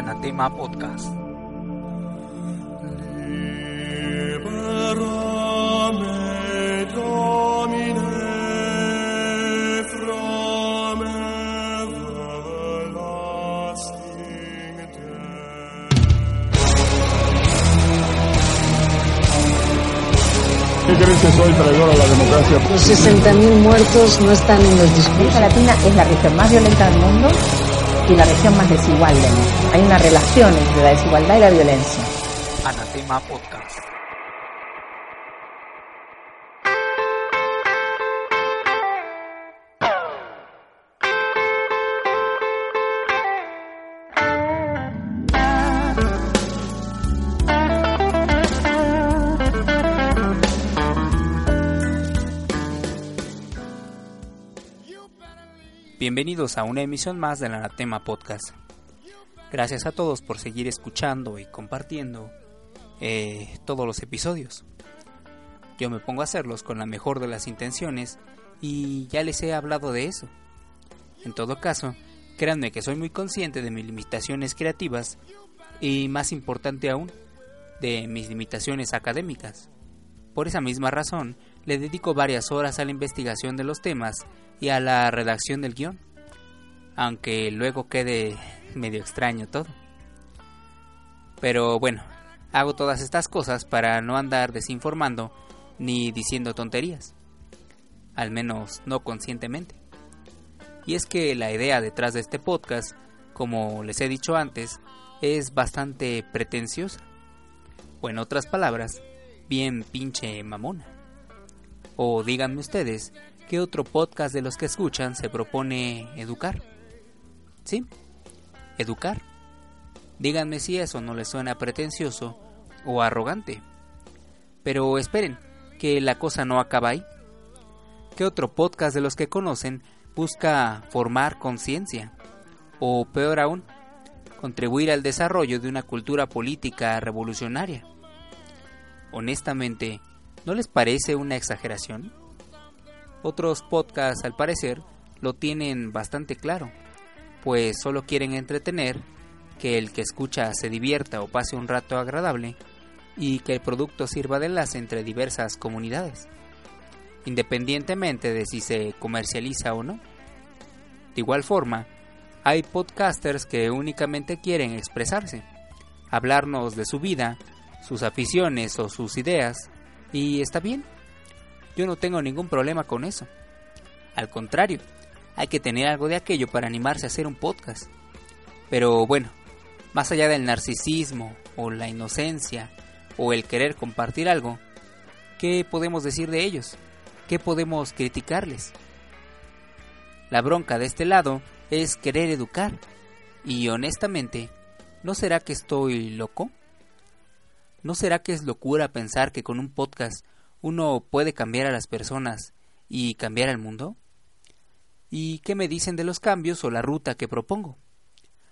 Anatema Podcast. ¿Qué crees que soy traidor a la democracia? Los 60.000 muertos no están en los discursos. América Latina es la región más violenta del mundo y la región más desigual del mundo. Hay una relación entre la desigualdad y la violencia. Anatema Podcast. Bienvenidos a una emisión más del Anatema Podcast. Gracias a todos por seguir escuchando y compartiendo eh, todos los episodios. Yo me pongo a hacerlos con la mejor de las intenciones y ya les he hablado de eso. En todo caso, créanme que soy muy consciente de mis limitaciones creativas y más importante aún, de mis limitaciones académicas. Por esa misma razón, le dedico varias horas a la investigación de los temas y a la redacción del guion, aunque luego quede medio extraño todo. Pero bueno, hago todas estas cosas para no andar desinformando ni diciendo tonterías, al menos no conscientemente. Y es que la idea detrás de este podcast, como les he dicho antes, es bastante pretenciosa, o en otras palabras, bien pinche mamona. O díganme ustedes, ¿qué otro podcast de los que escuchan se propone educar? ¿Sí? Educar. Díganme si eso no les suena pretencioso o arrogante. Pero esperen, que la cosa no acaba ahí. ¿Qué otro podcast de los que conocen busca formar conciencia? O peor aún, contribuir al desarrollo de una cultura política revolucionaria. Honestamente, ¿no les parece una exageración? Otros podcasts, al parecer, lo tienen bastante claro, pues solo quieren entretener, que el que escucha se divierta o pase un rato agradable, y que el producto sirva de enlace entre diversas comunidades, independientemente de si se comercializa o no. De igual forma, hay podcasters que únicamente quieren expresarse, hablarnos de su vida, sus aficiones o sus ideas, y está bien. Yo no tengo ningún problema con eso. Al contrario, hay que tener algo de aquello para animarse a hacer un podcast. Pero bueno, más allá del narcisismo o la inocencia o el querer compartir algo, ¿qué podemos decir de ellos? ¿Qué podemos criticarles? La bronca de este lado es querer educar. Y honestamente, ¿no será que estoy loco? ¿No será que es locura pensar que con un podcast uno puede cambiar a las personas y cambiar al mundo? ¿Y qué me dicen de los cambios o la ruta que propongo?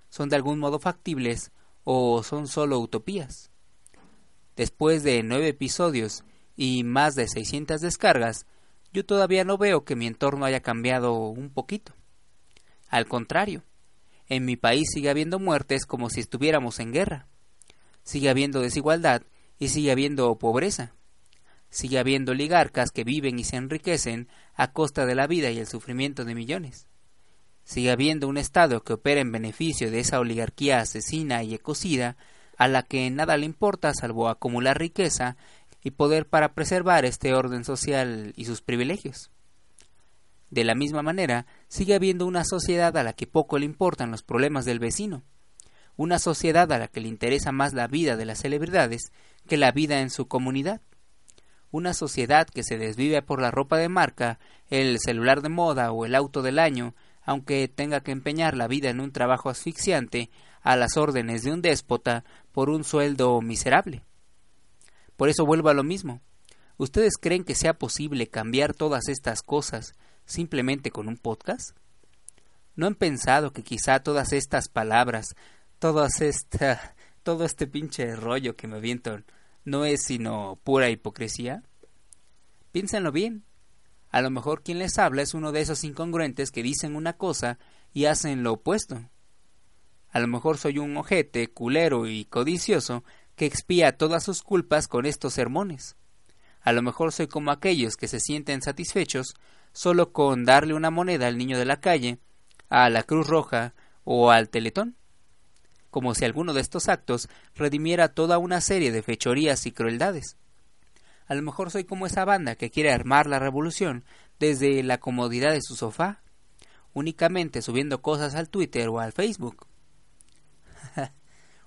¿Son de algún modo factibles o son solo utopías? Después de nueve episodios y más de 600 descargas, yo todavía no veo que mi entorno haya cambiado un poquito. Al contrario, en mi país sigue habiendo muertes como si estuviéramos en guerra. Sigue habiendo desigualdad y sigue habiendo pobreza. Sigue habiendo oligarcas que viven y se enriquecen a costa de la vida y el sufrimiento de millones. Sigue habiendo un Estado que opera en beneficio de esa oligarquía asesina y ecocida a la que nada le importa salvo acumular riqueza y poder para preservar este orden social y sus privilegios. De la misma manera, sigue habiendo una sociedad a la que poco le importan los problemas del vecino, una sociedad a la que le interesa más la vida de las celebridades que la vida en su comunidad, una sociedad que se desvive por la ropa de marca, el celular de moda o el auto del año, aunque tenga que empeñar la vida en un trabajo asfixiante, a las órdenes de un déspota por un sueldo miserable. Por eso vuelvo a lo mismo. ¿Ustedes creen que sea posible cambiar todas estas cosas simplemente con un podcast? ¿No han pensado que quizá todas estas palabras, todas esta, todo este pinche rollo que me avientan, no es sino pura hipocresía? Piénsenlo bien. A lo mejor quien les habla es uno de esos incongruentes que dicen una cosa y hacen lo opuesto. A lo mejor soy un ojete, culero y codicioso que expía todas sus culpas con estos sermones. A lo mejor soy como aquellos que se sienten satisfechos solo con darle una moneda al niño de la calle, a la Cruz Roja o al Teletón. Como si alguno de estos actos redimiera toda una serie de fechorías y crueldades. A lo mejor soy como esa banda que quiere armar la revolución desde la comodidad de su sofá, únicamente subiendo cosas al Twitter o al Facebook.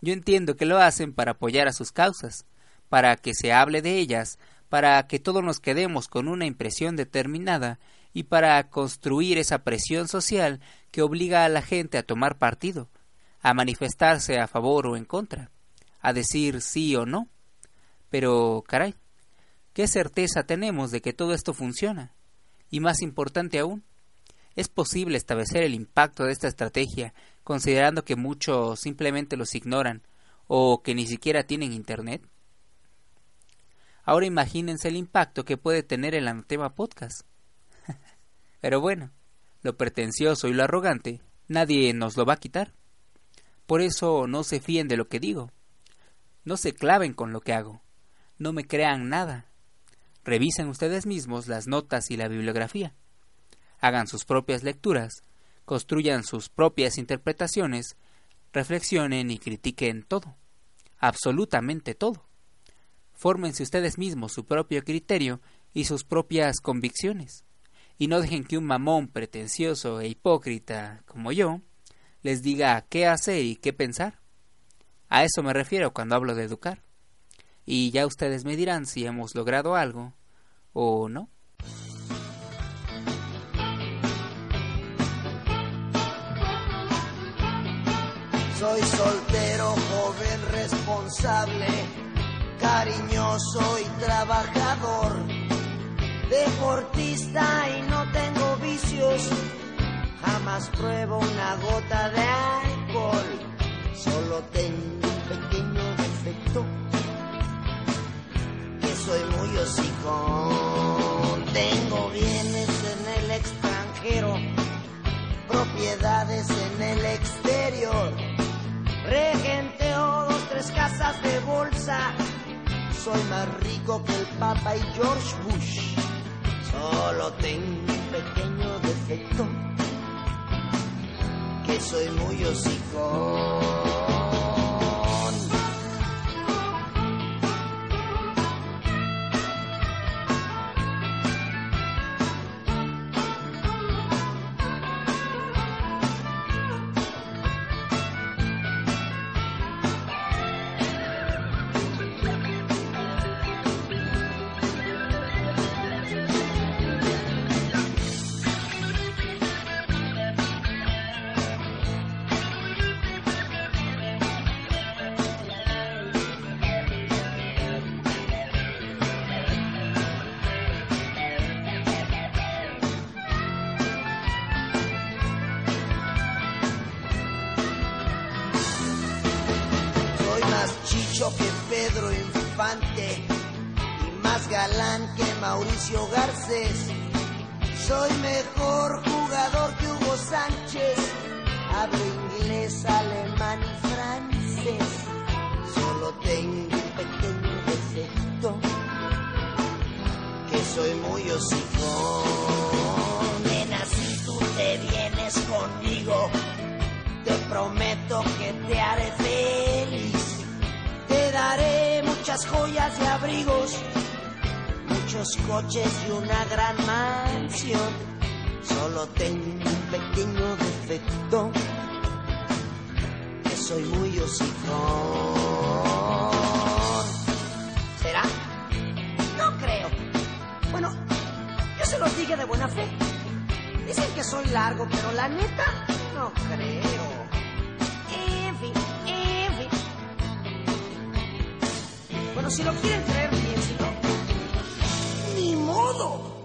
Yo entiendo que lo hacen para apoyar a sus causas, para que se hable de ellas, para que todos nos quedemos con una impresión determinada y para construir esa presión social que obliga a la gente a tomar partido, a manifestarse a favor o en contra, a decir sí o no. Pero, caray, ¿qué certeza tenemos de que todo esto funciona? Y más importante aún, ¿es posible establecer el impacto de esta estrategia considerando que muchos simplemente los ignoran o que ni siquiera tienen Internet? Ahora imagínense el impacto que puede tener el anatema podcast. Pero bueno, lo pretencioso y lo arrogante, nadie nos lo va a quitar. Por eso no se fíen de lo que digo. No se claven con lo que hago. No me crean nada. Revisen ustedes mismos las notas y la bibliografía. Hagan sus propias lecturas construyan sus propias interpretaciones, reflexionen y critiquen todo, absolutamente todo. Fórmense ustedes mismos su propio criterio y sus propias convicciones, y no dejen que un mamón pretencioso e hipócrita como yo les diga qué hacer y qué pensar. A eso me refiero cuando hablo de educar. Y ya ustedes me dirán si hemos logrado algo o no. Soy soltero, joven, responsable, cariñoso y trabajador, deportista y no tengo vicios, jamás pruebo una gota de alcohol, solo tengo un pequeño defecto, que soy muy hocicón, tengo bienes en el extranjero, propiedades en el exterior regenteo dos, tres casas de bolsa. Soy más rico que el Papa y George Bush. Solo tengo un pequeño defecto, soy muy hocicón. Soy muy hocicón. ¿Será? No creo. dije de buena fe. Dicen que soy largo, pero la neta, no creo. En fin. Bueno, si lo quieren creer, bien, si no, ni modo.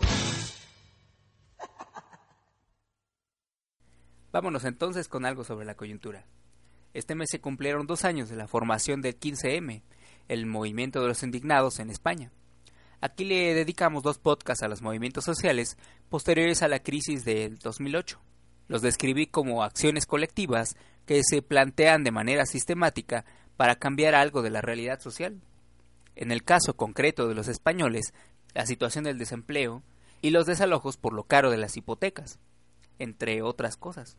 Vámonos entonces con algo sobre la coyuntura. Este mes se cumplieron dos años de la formación del 15M, el movimiento de los indignados en España. Aquí le dedicamos dos podcasts a los movimientos sociales posteriores a la crisis del 2008. Los describí como acciones colectivas que se plantean de manera sistemática para cambiar algo de la realidad social. En el caso concreto de los españoles, la situación del desempleo y los desalojos por lo caro de las hipotecas, entre otras cosas.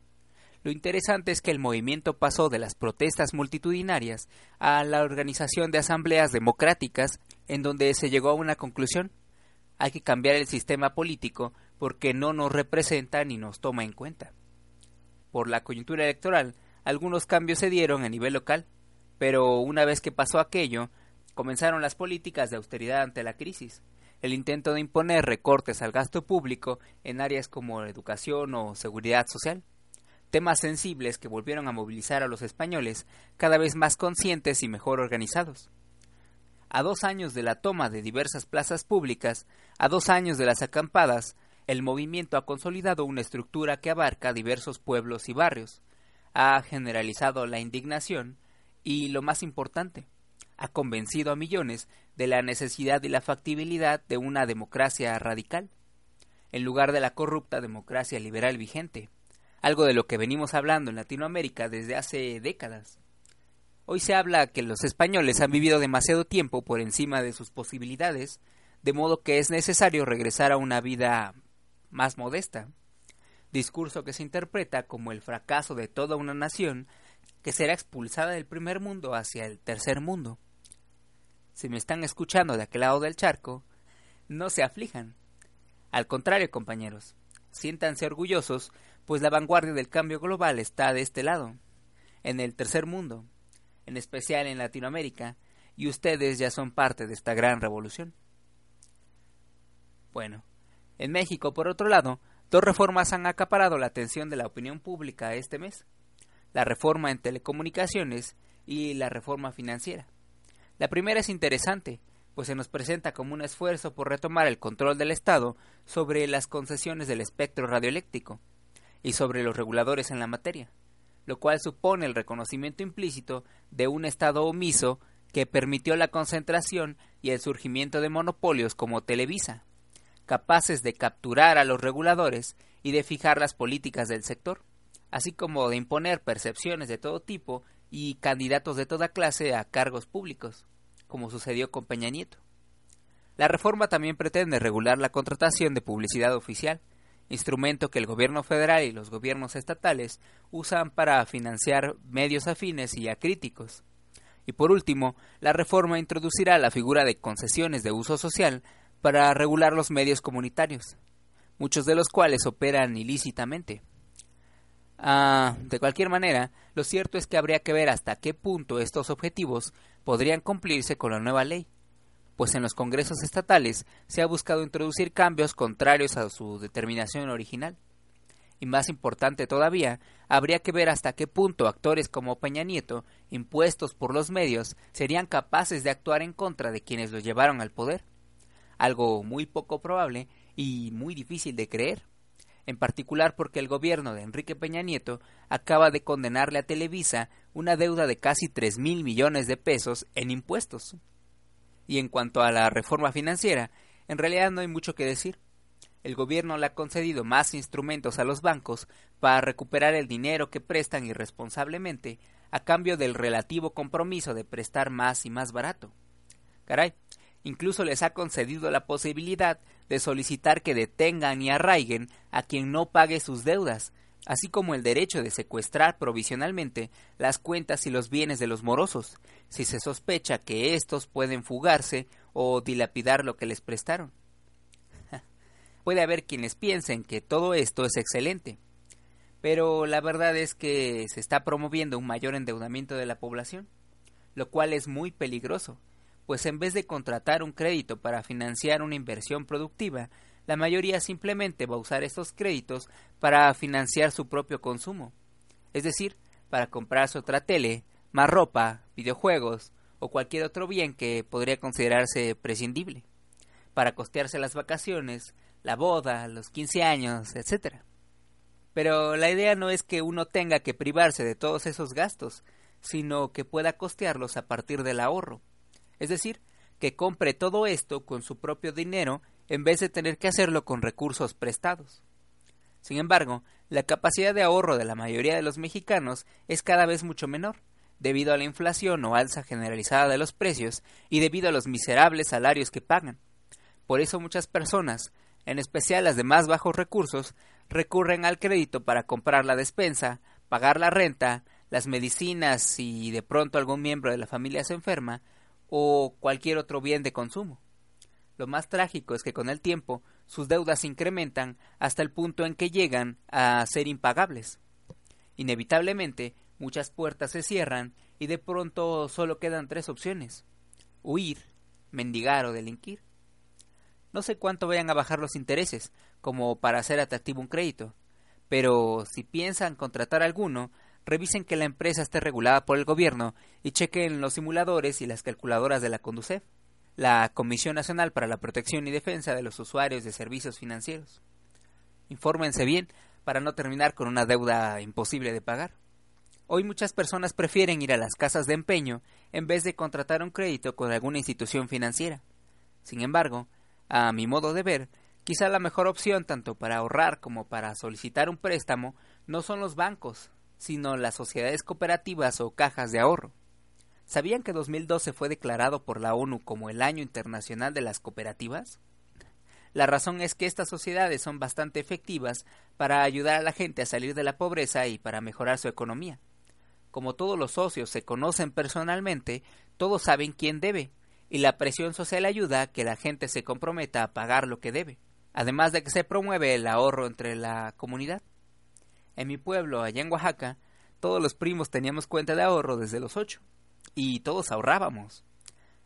Lo interesante es que el movimiento pasó de las protestas multitudinarias a la organización de asambleas democráticas en donde se llegó a una conclusión. Hay que cambiar el sistema político porque no nos representa ni nos toma en cuenta. Por la coyuntura electoral, algunos cambios se dieron a nivel local, pero una vez que pasó aquello, comenzaron las políticas de austeridad ante la crisis, el intento de imponer recortes al gasto público en áreas como educación o seguridad social, temas sensibles que volvieron a movilizar a los españoles cada vez más conscientes y mejor organizados. A dos años de la toma de diversas plazas públicas, a dos años de las acampadas, el movimiento ha consolidado una estructura que abarca diversos pueblos y barrios, ha generalizado la indignación y, lo más importante, ha convencido a millones de la necesidad y la factibilidad de una democracia radical, en lugar de la corrupta democracia liberal vigente, algo de lo que venimos hablando en Latinoamérica desde hace décadas. Hoy se habla que los españoles han vivido demasiado tiempo por encima de sus posibilidades, de modo que es necesario regresar a una vida más modesta, discurso que se interpreta como el fracaso de toda una nación que será expulsada del primer mundo hacia el tercer mundo. Si me están escuchando de aquel lado del charco, no se aflijan. Al contrario, compañeros, siéntanse orgullosos, pues la vanguardia del cambio global está de este lado, en el tercer mundo, en especial en Latinoamérica, y ustedes ya son parte de esta gran revolución. Bueno, en México, por otro lado, dos reformas han acaparado la atención de la opinión pública este mes. La reforma en telecomunicaciones y la reforma financiera. La primera es interesante, pues se nos presenta como un esfuerzo por retomar el control del Estado sobre las concesiones del espectro radioeléctrico y sobre los reguladores en la materia, lo cual supone el reconocimiento implícito de un Estado omiso que permitió la concentración y el surgimiento de monopolios como Televisa, capaces de capturar a los reguladores y de fijar las políticas del sector, así como de imponer percepciones de todo tipo y candidatos de toda clase a cargos públicos, como sucedió con Peña Nieto. La reforma también pretende regular la contratación de publicidad oficial, instrumento que el gobierno federal y los gobiernos estatales usan para financiar medios afines y acríticos. Y por último, la reforma introducirá la figura de concesiones de uso social para regular los medios comunitarios, muchos de los cuales operan ilícitamente. Ah, de cualquier manera, lo cierto es que habría que ver hasta qué punto estos objetivos podrían cumplirse con la nueva ley, pues en los congresos estatales se ha buscado introducir cambios contrarios a su determinación original. Y más importante todavía, habría que ver hasta qué punto actores como Peña Nieto, impuestos por los medios, serían capaces de actuar en contra de quienes los llevaron al poder algo muy poco probable y muy difícil de creer, en particular porque el gobierno de Enrique Peña Nieto acaba de condenarle a Televisa una deuda de casi tres mil millones de pesos en impuestos. Y en cuanto a la reforma financiera, en realidad no hay mucho que decir. El gobierno le ha concedido más instrumentos a los bancos para recuperar el dinero que prestan irresponsablemente a cambio del relativo compromiso de prestar más y más barato. Caray, Incluso les ha concedido la posibilidad de solicitar que detengan y arraiguen a quien no pague sus deudas, así como el derecho de secuestrar provisionalmente las cuentas y los bienes de los morosos, si se sospecha que éstos pueden fugarse o dilapidar lo que les prestaron. Puede haber quienes piensen que todo esto es excelente, pero la verdad es que se está promoviendo un mayor endeudamiento de la población, lo cual es muy peligroso, pues en vez de contratar un crédito para financiar una inversión productiva, la mayoría simplemente va a usar estos créditos para financiar su propio consumo, es decir, para comprarse otra tele, más ropa, videojuegos o cualquier otro bien que podría considerarse prescindible, para costearse las vacaciones, la boda, los 15 años, etc. Pero la idea no es que uno tenga que privarse de todos esos gastos, sino que pueda costearlos a partir del ahorro. Es decir, que compre todo esto con su propio dinero en vez de tener que hacerlo con recursos prestados. Sin embargo, la capacidad de ahorro de la mayoría de los mexicanos es cada vez mucho menor, debido a la inflación o alza generalizada de los precios y debido a los miserables salarios que pagan. Por eso muchas personas, en especial las de más bajos recursos, recurren al crédito para comprar la despensa, pagar la renta, las medicinas y de pronto algún miembro de la familia se enferma, o cualquier otro bien de consumo. Lo más trágico es que con el tiempo sus deudas se incrementan hasta el punto en que llegan a ser impagables. Inevitablemente, muchas puertas se cierran y de pronto solo quedan tres opciones huir, mendigar o delinquir. No sé cuánto vayan a bajar los intereses, como para hacer atractivo un crédito, pero si piensan contratar alguno, revisen que la empresa esté regulada por el gobierno y chequen los simuladores y las calculadoras de la Conducef, la Comisión Nacional para la Protección y Defensa de los Usuarios de Servicios Financieros. Infórmense bien para no terminar con una deuda imposible de pagar. Hoy muchas personas prefieren ir a las casas de empeño en vez de contratar un crédito con alguna institución financiera. Sin embargo, a mi modo de ver, quizá la mejor opción tanto para ahorrar como para solicitar un préstamo no son los bancos, sino las sociedades cooperativas o cajas de ahorro. ¿Sabían que 2012 fue declarado por la ONU como el Año Internacional de las Cooperativas? La razón es que estas sociedades son bastante efectivas para ayudar a la gente a salir de la pobreza y para mejorar su economía. Como todos los socios se conocen personalmente, todos saben quién debe, y la presión social ayuda a que la gente se comprometa a pagar lo que debe, además de que se promueve el ahorro entre la comunidad. En mi pueblo, allá en Oaxaca, todos los primos teníamos cuenta de ahorro desde los ocho. Y todos ahorrábamos.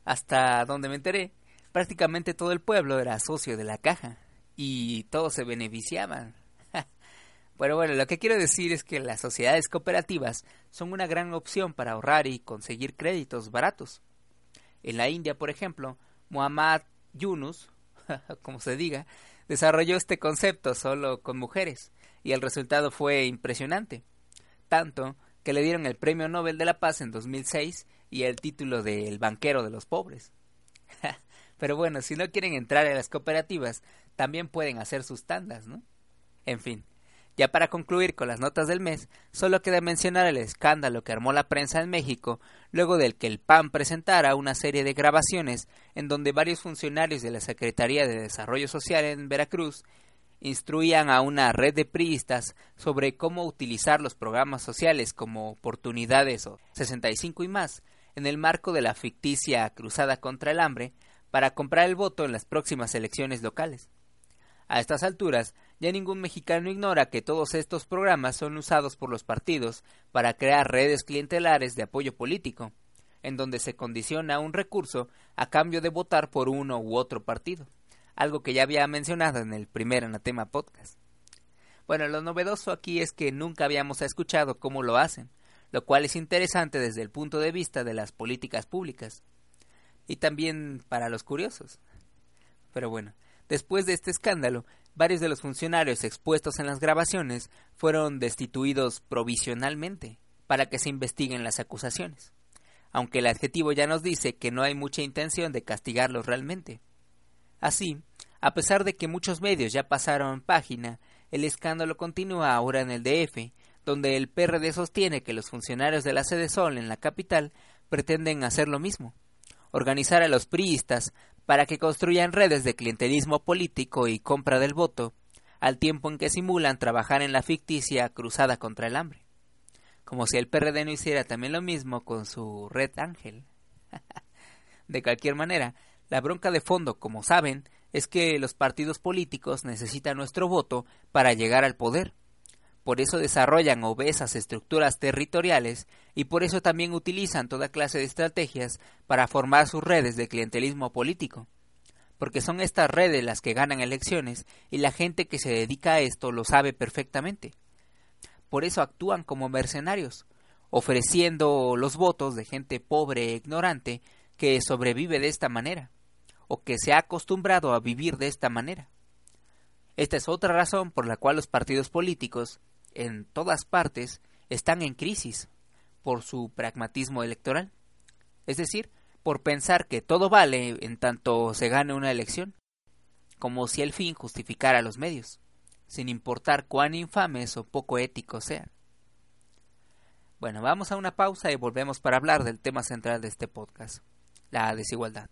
Hasta donde me enteré, prácticamente todo el pueblo era socio de la caja. Y todos se beneficiaban. Pero bueno, lo que quiero decir es que las sociedades cooperativas son una gran opción para ahorrar y conseguir créditos baratos. En la India, por ejemplo, Muhammad Yunus, como se diga, desarrolló este concepto solo con mujeres y el resultado fue impresionante. Tanto que le dieron el Premio Nobel de la Paz en 2006 y el título de El banquero de los pobres. Pero bueno, si no quieren entrar en las cooperativas, también pueden hacer sus tandas, ¿no? En fin, ya para concluir con las notas del mes, solo queda mencionar el escándalo que armó la prensa en México luego del que el PAN presentara una serie de grabaciones en donde varios funcionarios de la Secretaría de Desarrollo Social en Veracruz instruían a una red de priistas sobre cómo utilizar los programas sociales como oportunidades o 65 y más en el marco de la ficticia cruzada contra el hambre para comprar el voto en las próximas elecciones locales. A estas alturas, ya ningún mexicano ignora que todos estos programas son usados por los partidos para crear redes clientelares de apoyo político, en donde se condiciona un recurso a cambio de votar por uno u otro partido algo que ya había mencionado en el primer Anatema Podcast. Bueno, lo novedoso aquí es que nunca habíamos escuchado cómo lo hacen, lo cual es interesante desde el punto de vista de las políticas públicas y también para los curiosos. Pero bueno, después de este escándalo, varios de los funcionarios expuestos en las grabaciones fueron destituidos provisionalmente para que se investiguen las acusaciones, aunque el adjetivo ya nos dice que no hay mucha intención de castigarlos realmente. Así, a pesar de que muchos medios ya pasaron página, el escándalo continúa ahora en el DF, donde el PRD sostiene que los funcionarios de la sede Sol en la capital pretenden hacer lo mismo, organizar a los priistas para que construyan redes de clientelismo político y compra del voto, al tiempo en que simulan trabajar en la ficticia cruzada contra el hambre. Como si el PRD no hiciera también lo mismo con su red Ángel. de cualquier manera, la bronca de fondo, como saben, es que los partidos políticos necesitan nuestro voto para llegar al poder. Por eso desarrollan obesas estructuras territoriales y por eso también utilizan toda clase de estrategias para formar sus redes de clientelismo político. porque son estas redes las que ganan elecciones y la gente que se dedica a esto lo sabe perfectamente. Por eso actúan como mercenarios, ofreciendo los votos de gente pobre e ignorante que sobrevive de esta manera, o que se ha acostumbrado a vivir de esta manera. Esta es otra razón por la cual los partidos políticos, en todas partes, están en crisis por su pragmatismo electoral, es decir, por pensar que todo vale en tanto se gane una elección, como si el fin justificara los medios, sin importar cuán infames o poco éticos sean. Bueno, vamos a una pausa y volvemos para hablar del tema central de este podcast, la desigualdad.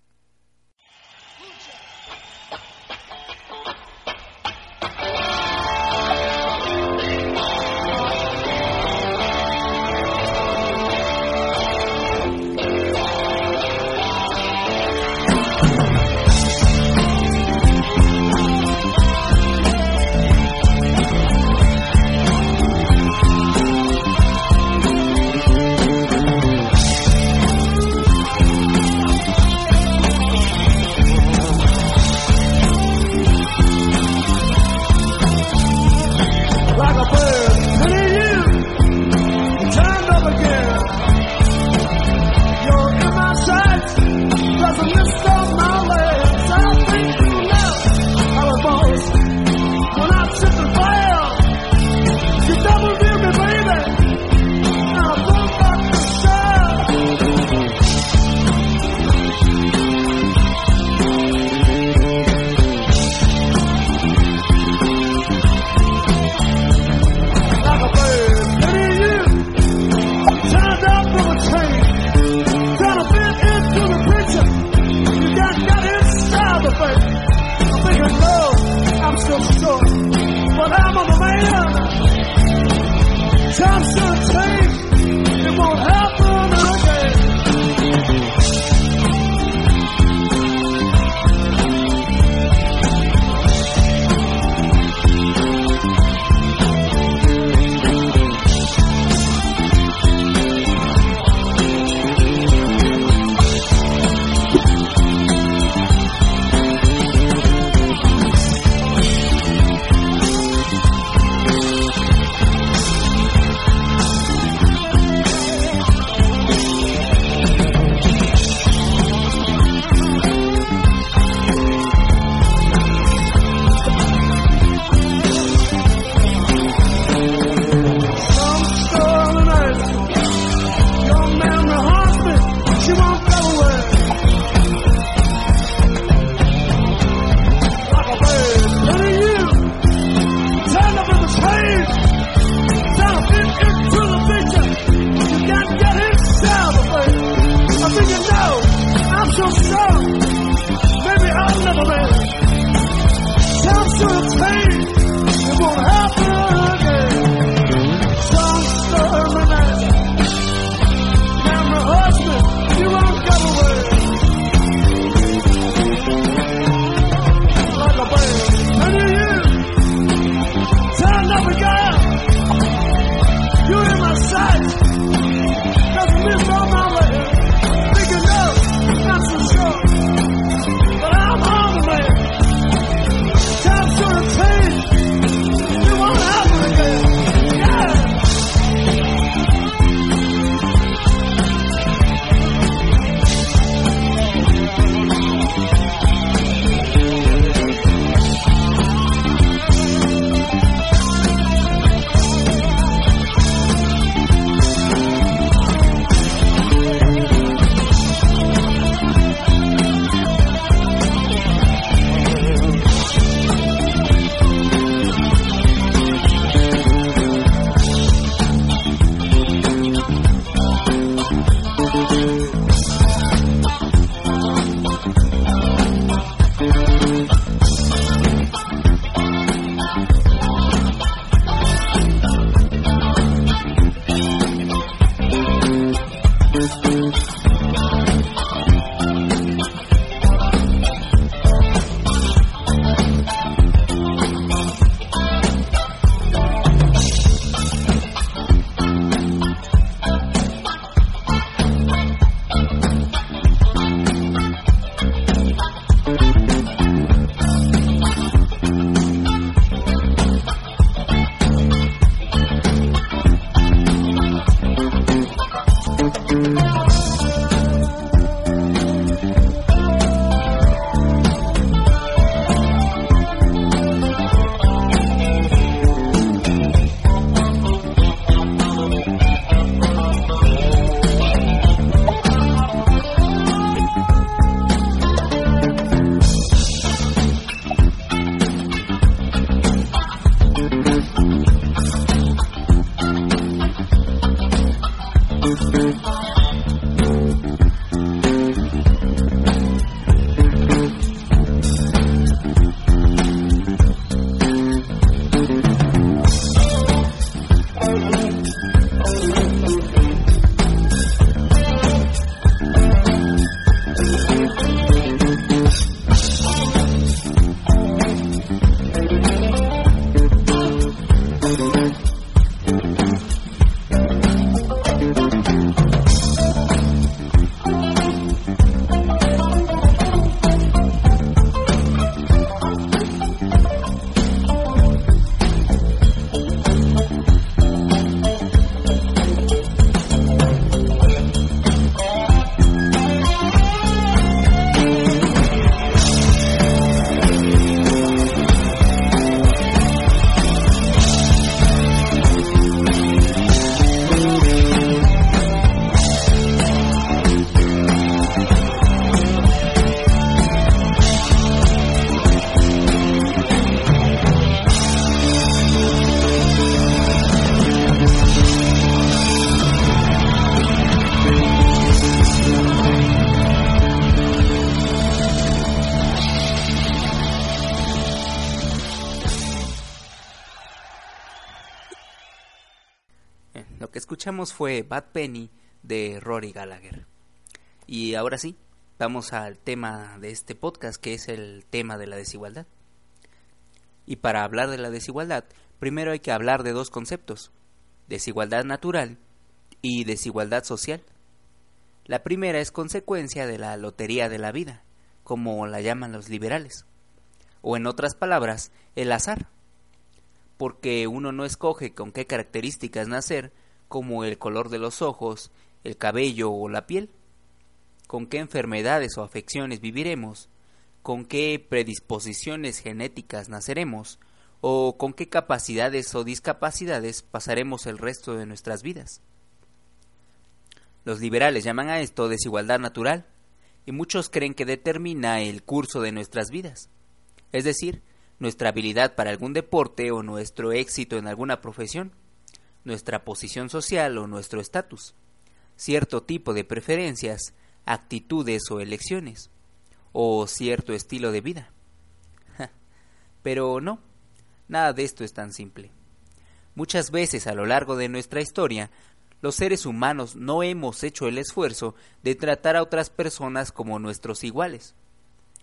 Fue Bad Penny de Rory Gallagher. Y ahora sí, vamos al tema de este podcast, que es el tema de la desigualdad. Y para hablar de la desigualdad, primero hay que hablar de dos conceptos, desigualdad natural y desigualdad social. La primera es consecuencia de la lotería de la vida, como la llaman los liberales, o en otras palabras, el azar porque uno no escoge con qué características nacer, como el color de los ojos, el cabello o la piel, con qué enfermedades o afecciones viviremos, con qué predisposiciones genéticas naceremos, o con qué capacidades o discapacidades pasaremos el resto de nuestras vidas. Los liberales llaman a esto desigualdad natural, y muchos creen que determina el curso de nuestras vidas, es decir, nuestra habilidad para algún deporte o nuestro éxito en alguna profesión, nuestra posición social o nuestro estatus, cierto tipo de preferencias, actitudes o elecciones, o cierto estilo de vida. Pero no, nada de esto es tan simple. Muchas veces a lo largo de nuestra historia, los seres humanos no hemos hecho el esfuerzo de tratar a otras personas como nuestros iguales,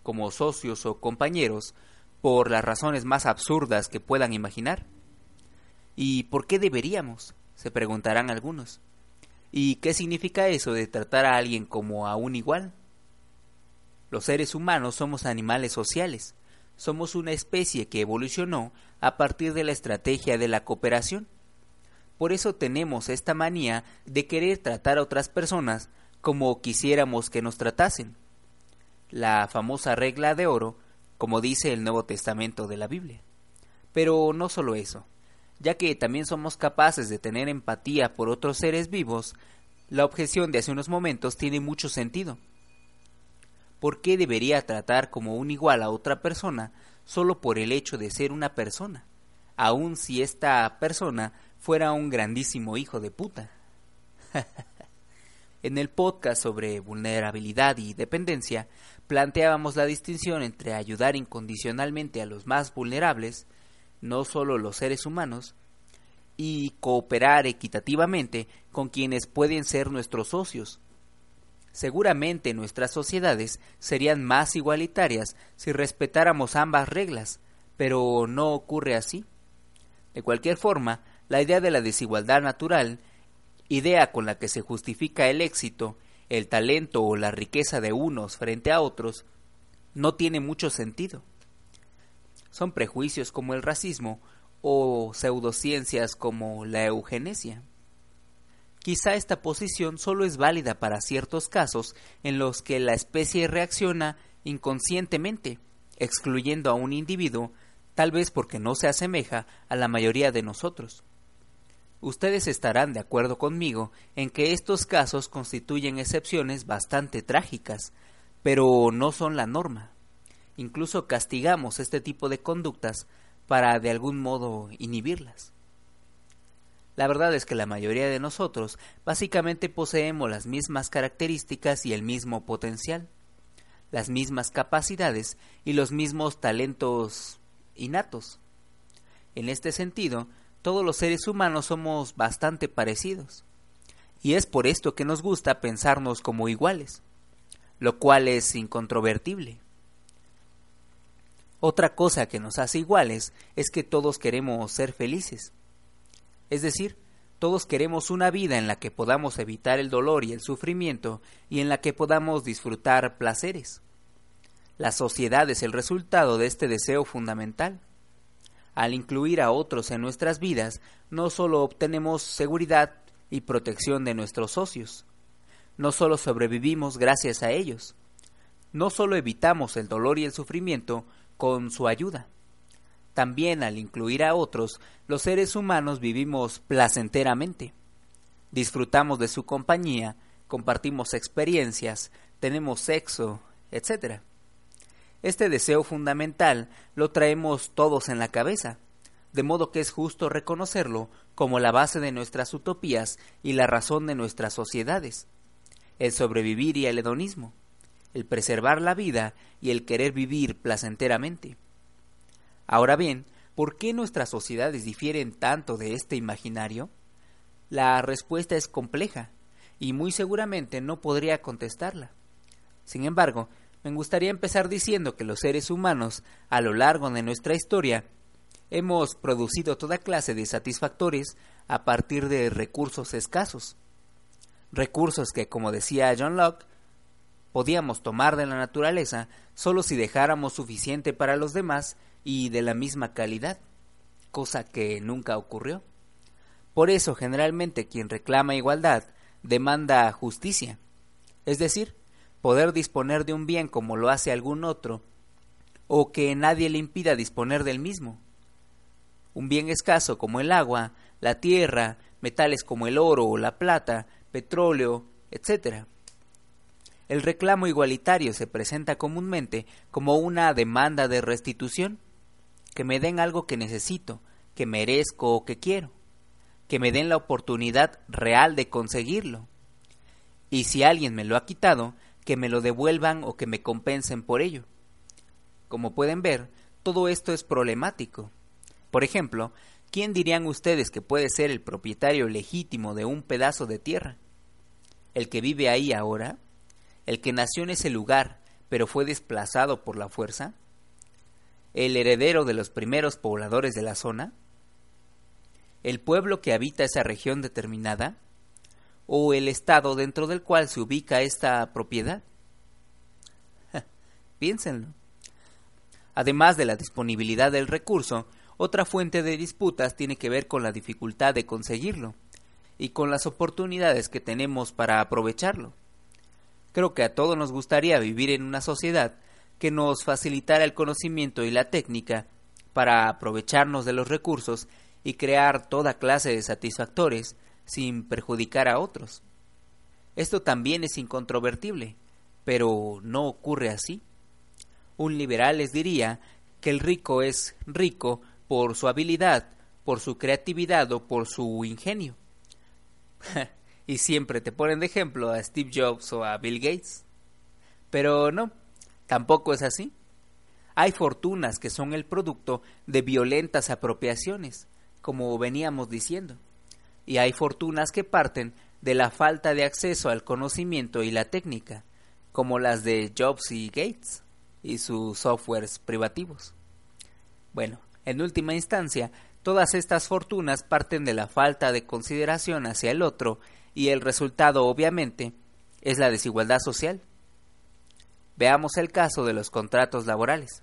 como socios o compañeros, por las razones más absurdas que puedan imaginar. ¿Y por qué deberíamos? se preguntarán algunos. ¿Y qué significa eso de tratar a alguien como a un igual? Los seres humanos somos animales sociales, somos una especie que evolucionó a partir de la estrategia de la cooperación. Por eso tenemos esta manía de querer tratar a otras personas como quisiéramos que nos tratasen. La famosa regla de oro como dice el Nuevo Testamento de la Biblia. Pero no solo eso, ya que también somos capaces de tener empatía por otros seres vivos, la objeción de hace unos momentos tiene mucho sentido. ¿Por qué debería tratar como un igual a otra persona solo por el hecho de ser una persona, aun si esta persona fuera un grandísimo hijo de puta? en el podcast sobre vulnerabilidad y dependencia planteábamos la distinción entre ayudar incondicionalmente a los más vulnerables, no solo los seres humanos, y cooperar equitativamente con quienes pueden ser nuestros socios. Seguramente nuestras sociedades serían más igualitarias si respetáramos ambas reglas, pero no ocurre así. De cualquier forma, la idea de la desigualdad natural, idea con la que se justifica el éxito el talento o la riqueza de unos frente a otros, no tiene mucho sentido. Son prejuicios como el racismo o pseudociencias como la eugenesia. Quizá esta posición solo es válida para ciertos casos en los que la especie reacciona inconscientemente, excluyendo a un individuo, tal vez porque no se asemeja a la mayoría de nosotros. Ustedes estarán de acuerdo conmigo en que estos casos constituyen excepciones bastante trágicas, pero no son la norma. Incluso castigamos este tipo de conductas para de algún modo inhibirlas. La verdad es que la mayoría de nosotros básicamente poseemos las mismas características y el mismo potencial, las mismas capacidades y los mismos talentos innatos. En este sentido, todos los seres humanos somos bastante parecidos, y es por esto que nos gusta pensarnos como iguales, lo cual es incontrovertible. Otra cosa que nos hace iguales es que todos queremos ser felices. Es decir, todos queremos una vida en la que podamos evitar el dolor y el sufrimiento y en la que podamos disfrutar placeres. La sociedad es el resultado de este deseo fundamental. Al incluir a otros en nuestras vidas, no solo obtenemos seguridad y protección de nuestros socios, no solo sobrevivimos gracias a ellos, no solo evitamos el dolor y el sufrimiento con su ayuda, también al incluir a otros, los seres humanos vivimos placenteramente. Disfrutamos de su compañía, compartimos experiencias, tenemos sexo, etc. Este deseo fundamental lo traemos todos en la cabeza, de modo que es justo reconocerlo como la base de nuestras utopías y la razón de nuestras sociedades, el sobrevivir y el hedonismo, el preservar la vida y el querer vivir placenteramente. Ahora bien, ¿por qué nuestras sociedades difieren tanto de este imaginario? La respuesta es compleja y muy seguramente no podría contestarla. Sin embargo, me gustaría empezar diciendo que los seres humanos, a lo largo de nuestra historia, hemos producido toda clase de satisfactores a partir de recursos escasos. Recursos que, como decía John Locke, podíamos tomar de la naturaleza solo si dejáramos suficiente para los demás y de la misma calidad, cosa que nunca ocurrió. Por eso generalmente quien reclama igualdad demanda justicia, es decir, poder disponer de un bien como lo hace algún otro, o que nadie le impida disponer del mismo. Un bien escaso como el agua, la tierra, metales como el oro o la plata, petróleo, etc. El reclamo igualitario se presenta comúnmente como una demanda de restitución, que me den algo que necesito, que merezco o que quiero, que me den la oportunidad real de conseguirlo. Y si alguien me lo ha quitado, que me lo devuelvan o que me compensen por ello. Como pueden ver, todo esto es problemático. Por ejemplo, ¿quién dirían ustedes que puede ser el propietario legítimo de un pedazo de tierra? ¿El que vive ahí ahora? ¿El que nació en ese lugar pero fue desplazado por la fuerza? el heredero de los primeros pobladores de la zona? ¿El pueblo que habita esa región determinada? ¿O el estado dentro del cual se ubica esta propiedad? Piénsenlo. Además de la disponibilidad del recurso, otra fuente de disputas tiene que ver con la dificultad de conseguirlo y con las oportunidades que tenemos para aprovecharlo. Creo que a todos nos gustaría vivir en una sociedad que nos facilitara el conocimiento y la técnica para aprovecharnos de los recursos y crear toda clase de satisfactores sin perjudicar a otros. Esto también es incontrovertible, pero no ocurre así. Un liberal les diría que el rico es rico por su habilidad, por su creatividad o por su ingenio. y siempre te ponen de ejemplo a Steve Jobs o a Bill Gates. Pero no, Tampoco es así. Hay fortunas que son el producto de violentas apropiaciones, como veníamos diciendo, y hay fortunas que parten de la falta de acceso al conocimiento y la técnica, como las de Jobs y Gates y sus softwares privativos. Bueno, en última instancia, todas estas fortunas parten de la falta de consideración hacia el otro y el resultado, obviamente, es la desigualdad social. Veamos el caso de los contratos laborales.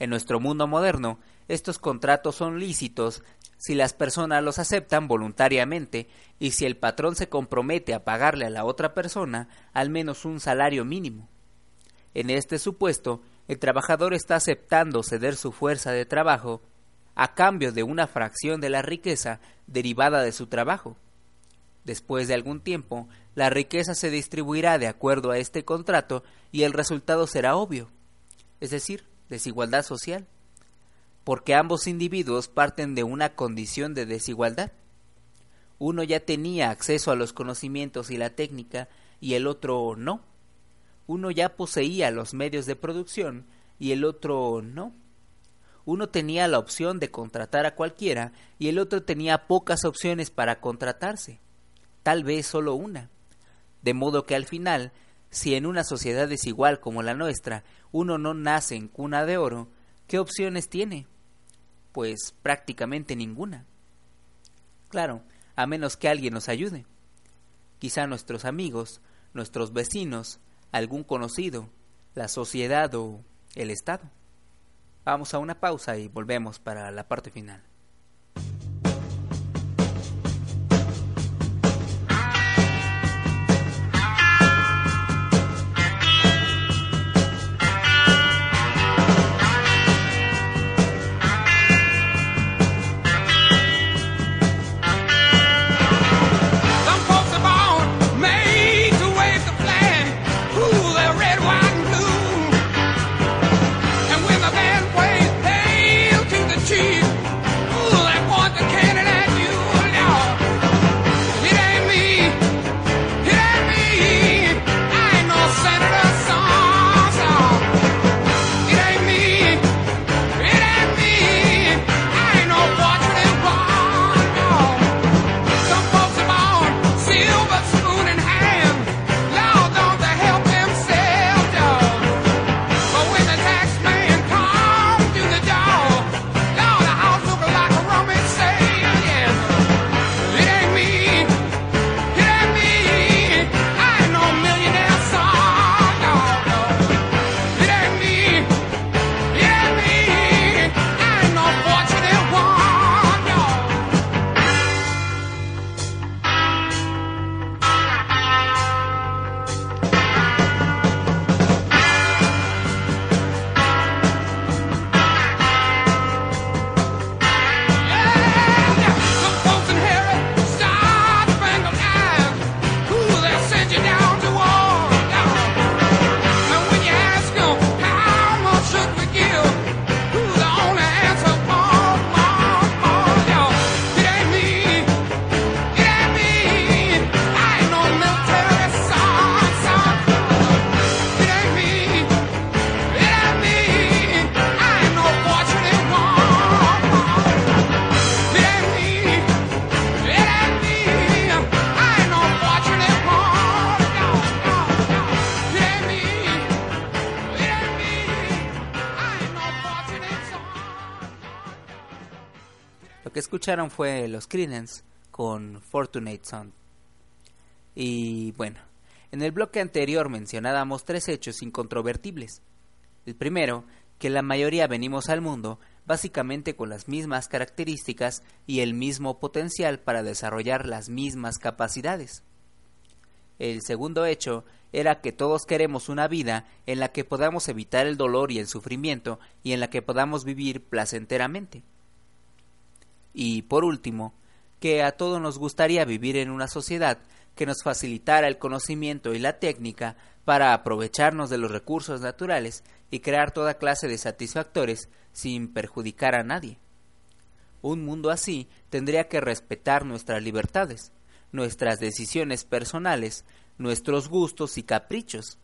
En nuestro mundo moderno, estos contratos son lícitos si las personas los aceptan voluntariamente y si el patrón se compromete a pagarle a la otra persona al menos un salario mínimo. En este supuesto, el trabajador está aceptando ceder su fuerza de trabajo a cambio de una fracción de la riqueza derivada de su trabajo. Después de algún tiempo, la riqueza se distribuirá de acuerdo a este contrato y el resultado será obvio, es decir, desigualdad social. porque ambos individuos parten de una condición de desigualdad. Uno ya tenía acceso a los conocimientos y la técnica y el otro no. Uno ya poseía los medios de producción y el otro no. Uno tenía la opción de contratar a cualquiera y el otro tenía pocas opciones para contratarse, tal vez solo una. De modo que al final, si en una sociedad desigual como la nuestra uno no nace en cuna de oro, ¿qué opciones tiene? Pues prácticamente ninguna. Claro, a menos que alguien nos ayude. Quizá nuestros amigos, nuestros vecinos, algún conocido, la sociedad o el Estado. Vamos a una pausa y volvemos para la parte final. Escucharon fue los con Fortunate Son. Y bueno, en el bloque anterior mencionábamos tres hechos incontrovertibles. El primero, que la mayoría venimos al mundo básicamente con las mismas características y el mismo potencial para desarrollar las mismas capacidades. El segundo hecho era que todos queremos una vida en la que podamos evitar el dolor y el sufrimiento y en la que podamos vivir placenteramente. Y por último, que a todos nos gustaría vivir en una sociedad que nos facilitara el conocimiento y la técnica para aprovecharnos de los recursos naturales y crear toda clase de satisfactores sin perjudicar a nadie. Un mundo así tendría que respetar nuestras libertades, nuestras decisiones personales, nuestros gustos y caprichos,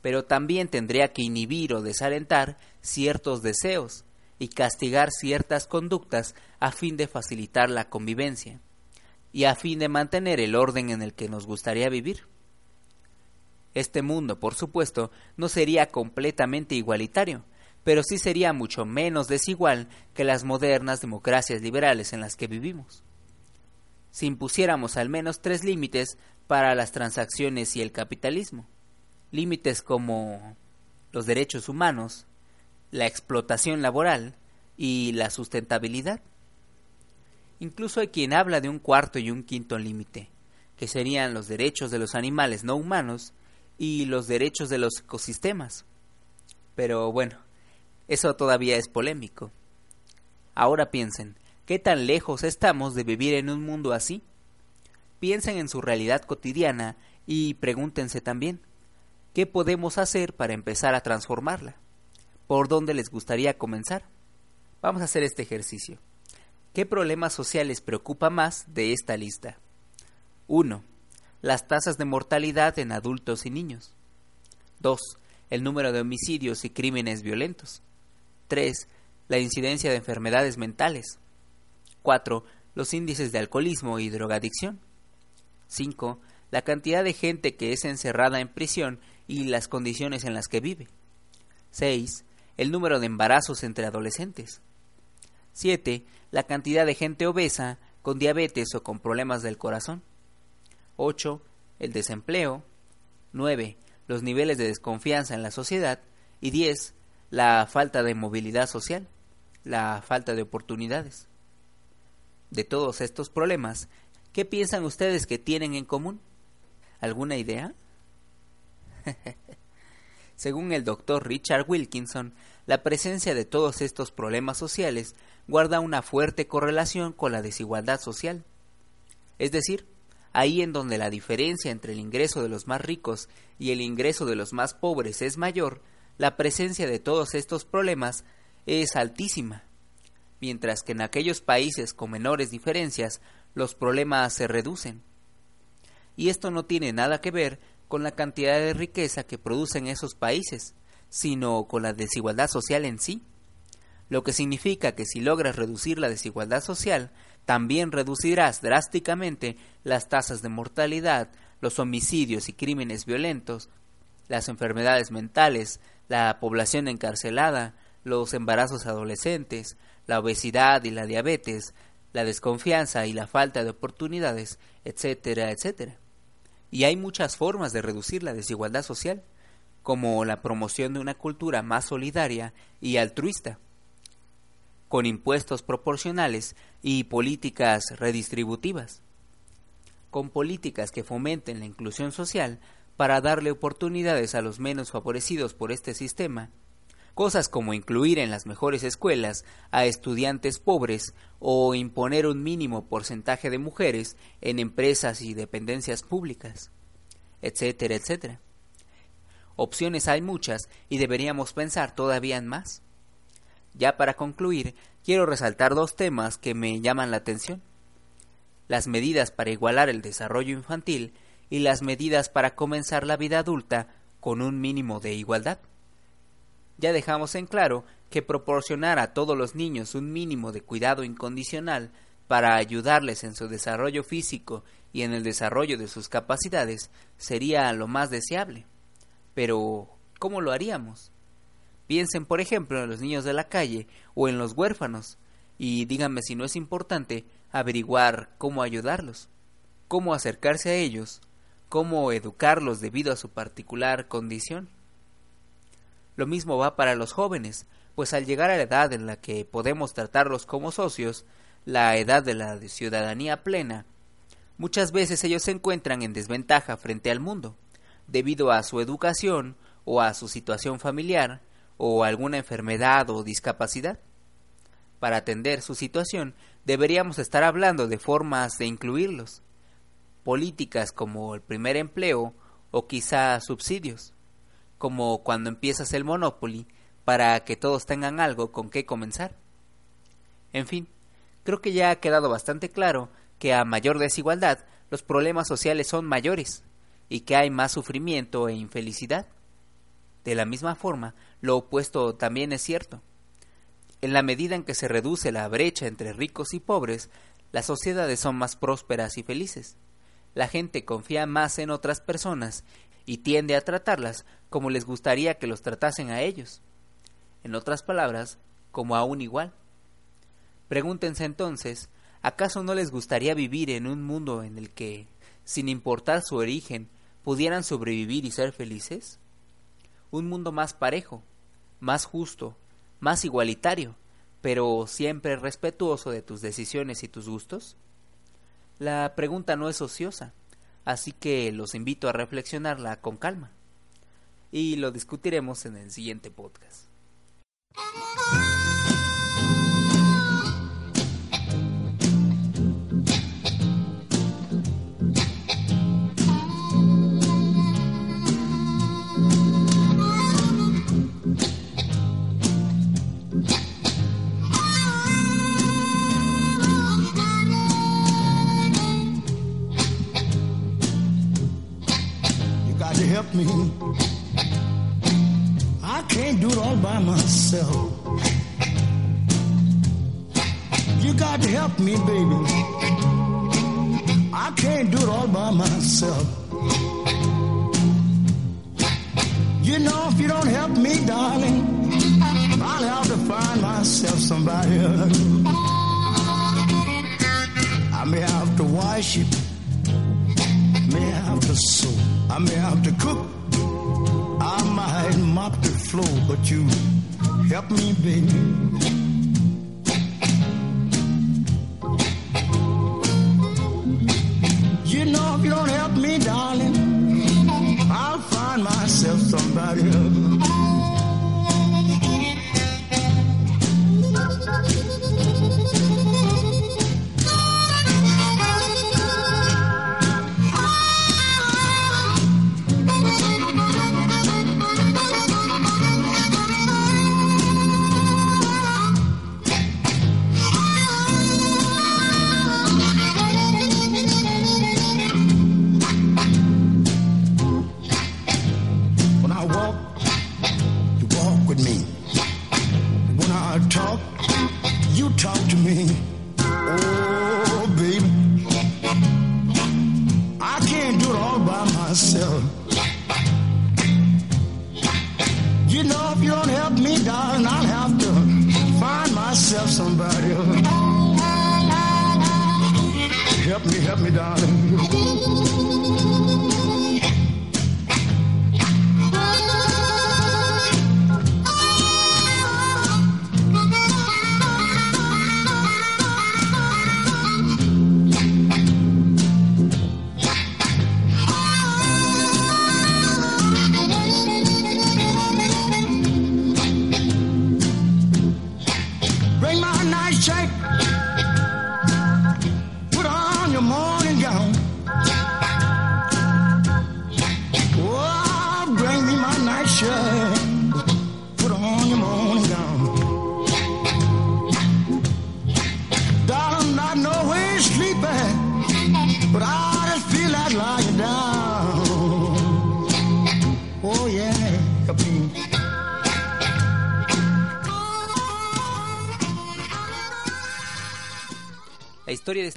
pero también tendría que inhibir o desalentar ciertos deseos y castigar ciertas conductas a fin de facilitar la convivencia y a fin de mantener el orden en el que nos gustaría vivir. Este mundo, por supuesto, no sería completamente igualitario, pero sí sería mucho menos desigual que las modernas democracias liberales en las que vivimos. Si impusiéramos al menos tres límites para las transacciones y el capitalismo, límites como los derechos humanos, la explotación laboral y la sustentabilidad. Incluso hay quien habla de un cuarto y un quinto límite, que serían los derechos de los animales no humanos y los derechos de los ecosistemas. Pero bueno, eso todavía es polémico. Ahora piensen, ¿qué tan lejos estamos de vivir en un mundo así? Piensen en su realidad cotidiana y pregúntense también, ¿qué podemos hacer para empezar a transformarla? ¿Por dónde les gustaría comenzar? Vamos a hacer este ejercicio. ¿Qué problemas sociales preocupa más de esta lista? 1. Las tasas de mortalidad en adultos y niños. 2. El número de homicidios y crímenes violentos. 3. La incidencia de enfermedades mentales. 4. Los índices de alcoholismo y drogadicción. 5. La cantidad de gente que es encerrada en prisión y las condiciones en las que vive. 6. El número de embarazos entre adolescentes. 7. La cantidad de gente obesa, con diabetes o con problemas del corazón. 8. El desempleo. 9. Los niveles de desconfianza en la sociedad. Y 10. La falta de movilidad social, la falta de oportunidades. De todos estos problemas, ¿qué piensan ustedes que tienen en común? ¿Alguna idea? Según el doctor Richard Wilkinson, la presencia de todos estos problemas sociales guarda una fuerte correlación con la desigualdad social. Es decir, ahí en donde la diferencia entre el ingreso de los más ricos y el ingreso de los más pobres es mayor, la presencia de todos estos problemas es altísima, mientras que en aquellos países con menores diferencias los problemas se reducen. Y esto no tiene nada que ver con la cantidad de riqueza que producen esos países, sino con la desigualdad social en sí lo que significa que si logras reducir la desigualdad social, también reducirás drásticamente las tasas de mortalidad, los homicidios y crímenes violentos, las enfermedades mentales, la población encarcelada, los embarazos adolescentes, la obesidad y la diabetes, la desconfianza y la falta de oportunidades, etcétera, etcétera. Y hay muchas formas de reducir la desigualdad social, como la promoción de una cultura más solidaria y altruista con impuestos proporcionales y políticas redistributivas, con políticas que fomenten la inclusión social para darle oportunidades a los menos favorecidos por este sistema, cosas como incluir en las mejores escuelas a estudiantes pobres o imponer un mínimo porcentaje de mujeres en empresas y dependencias públicas, etcétera, etcétera. Opciones hay muchas y deberíamos pensar todavía en más. Ya para concluir, quiero resaltar dos temas que me llaman la atención. Las medidas para igualar el desarrollo infantil y las medidas para comenzar la vida adulta con un mínimo de igualdad. Ya dejamos en claro que proporcionar a todos los niños un mínimo de cuidado incondicional para ayudarles en su desarrollo físico y en el desarrollo de sus capacidades sería lo más deseable. Pero, ¿cómo lo haríamos? Piensen, por ejemplo, en los niños de la calle o en los huérfanos y díganme si no es importante averiguar cómo ayudarlos, cómo acercarse a ellos, cómo educarlos debido a su particular condición. Lo mismo va para los jóvenes, pues al llegar a la edad en la que podemos tratarlos como socios, la edad de la ciudadanía plena, muchas veces ellos se encuentran en desventaja frente al mundo, debido a su educación o a su situación familiar, o alguna enfermedad o discapacidad. Para atender su situación, deberíamos estar hablando de formas de incluirlos, políticas como el primer empleo o quizá subsidios, como cuando empiezas el Monopoly para que todos tengan algo con qué comenzar. En fin, creo que ya ha quedado bastante claro que a mayor desigualdad los problemas sociales son mayores y que hay más sufrimiento e infelicidad. De la misma forma, lo opuesto también es cierto. En la medida en que se reduce la brecha entre ricos y pobres, las sociedades son más prósperas y felices. La gente confía más en otras personas y tiende a tratarlas como les gustaría que los tratasen a ellos. En otras palabras, como a un igual. Pregúntense entonces, ¿acaso no les gustaría vivir en un mundo en el que, sin importar su origen, pudieran sobrevivir y ser felices? un mundo más parejo, más justo, más igualitario, pero siempre respetuoso de tus decisiones y tus gustos? La pregunta no es ociosa, así que los invito a reflexionarla con calma. Y lo discutiremos en el siguiente podcast. Somebody. Help me, help me, darling.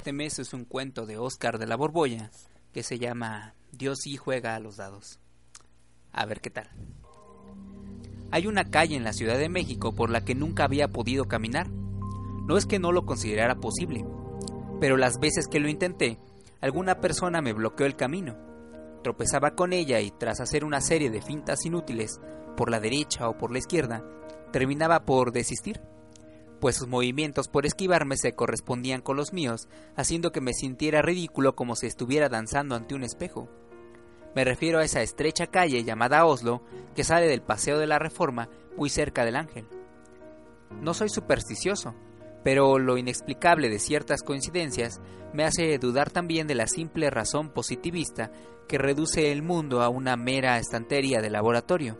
Este mes es un cuento de Oscar de la Borbolla que se llama Dios sí juega a los dados. A ver qué tal. Hay una calle en la Ciudad de México por la que nunca había podido caminar. No es que no lo considerara posible, pero las veces que lo intenté, alguna persona me bloqueó el camino. Tropezaba con ella y tras hacer una serie de fintas inútiles por la derecha o por la izquierda, terminaba por desistir pues sus movimientos por esquivarme se correspondían con los míos, haciendo que me sintiera ridículo como si estuviera danzando ante un espejo. Me refiero a esa estrecha calle llamada Oslo que sale del Paseo de la Reforma muy cerca del Ángel. No soy supersticioso, pero lo inexplicable de ciertas coincidencias me hace dudar también de la simple razón positivista que reduce el mundo a una mera estantería de laboratorio.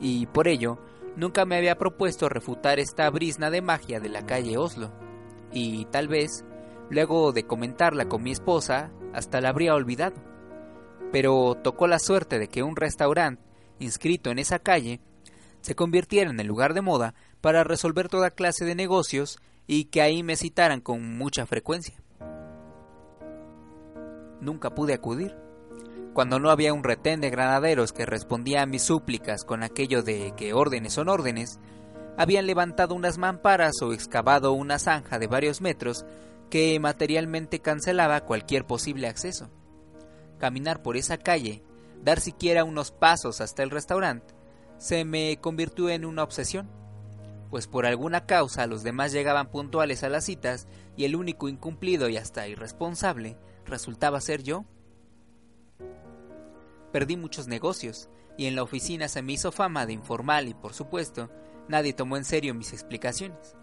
Y por ello, nunca me había propuesto refutar esta brisna de magia de la calle Oslo, y tal vez, luego de comentarla con mi esposa, hasta la habría olvidado. Pero tocó la suerte de que un restaurante, inscrito en esa calle, se convirtiera en el lugar de moda para resolver toda clase de negocios y que ahí me citaran con mucha frecuencia. Nunca pude acudir cuando no había un retén de granaderos que respondía a mis súplicas con aquello de que órdenes son órdenes, habían levantado unas mamparas o excavado una zanja de varios metros que materialmente cancelaba cualquier posible acceso. Caminar por esa calle, dar siquiera unos pasos hasta el restaurante, se me convirtió en una obsesión, pues por alguna causa los demás llegaban puntuales a las citas y el único incumplido y hasta irresponsable resultaba ser yo. Perdí muchos negocios, y en la oficina se me hizo fama de informal y, por supuesto, nadie tomó en serio mis explicaciones.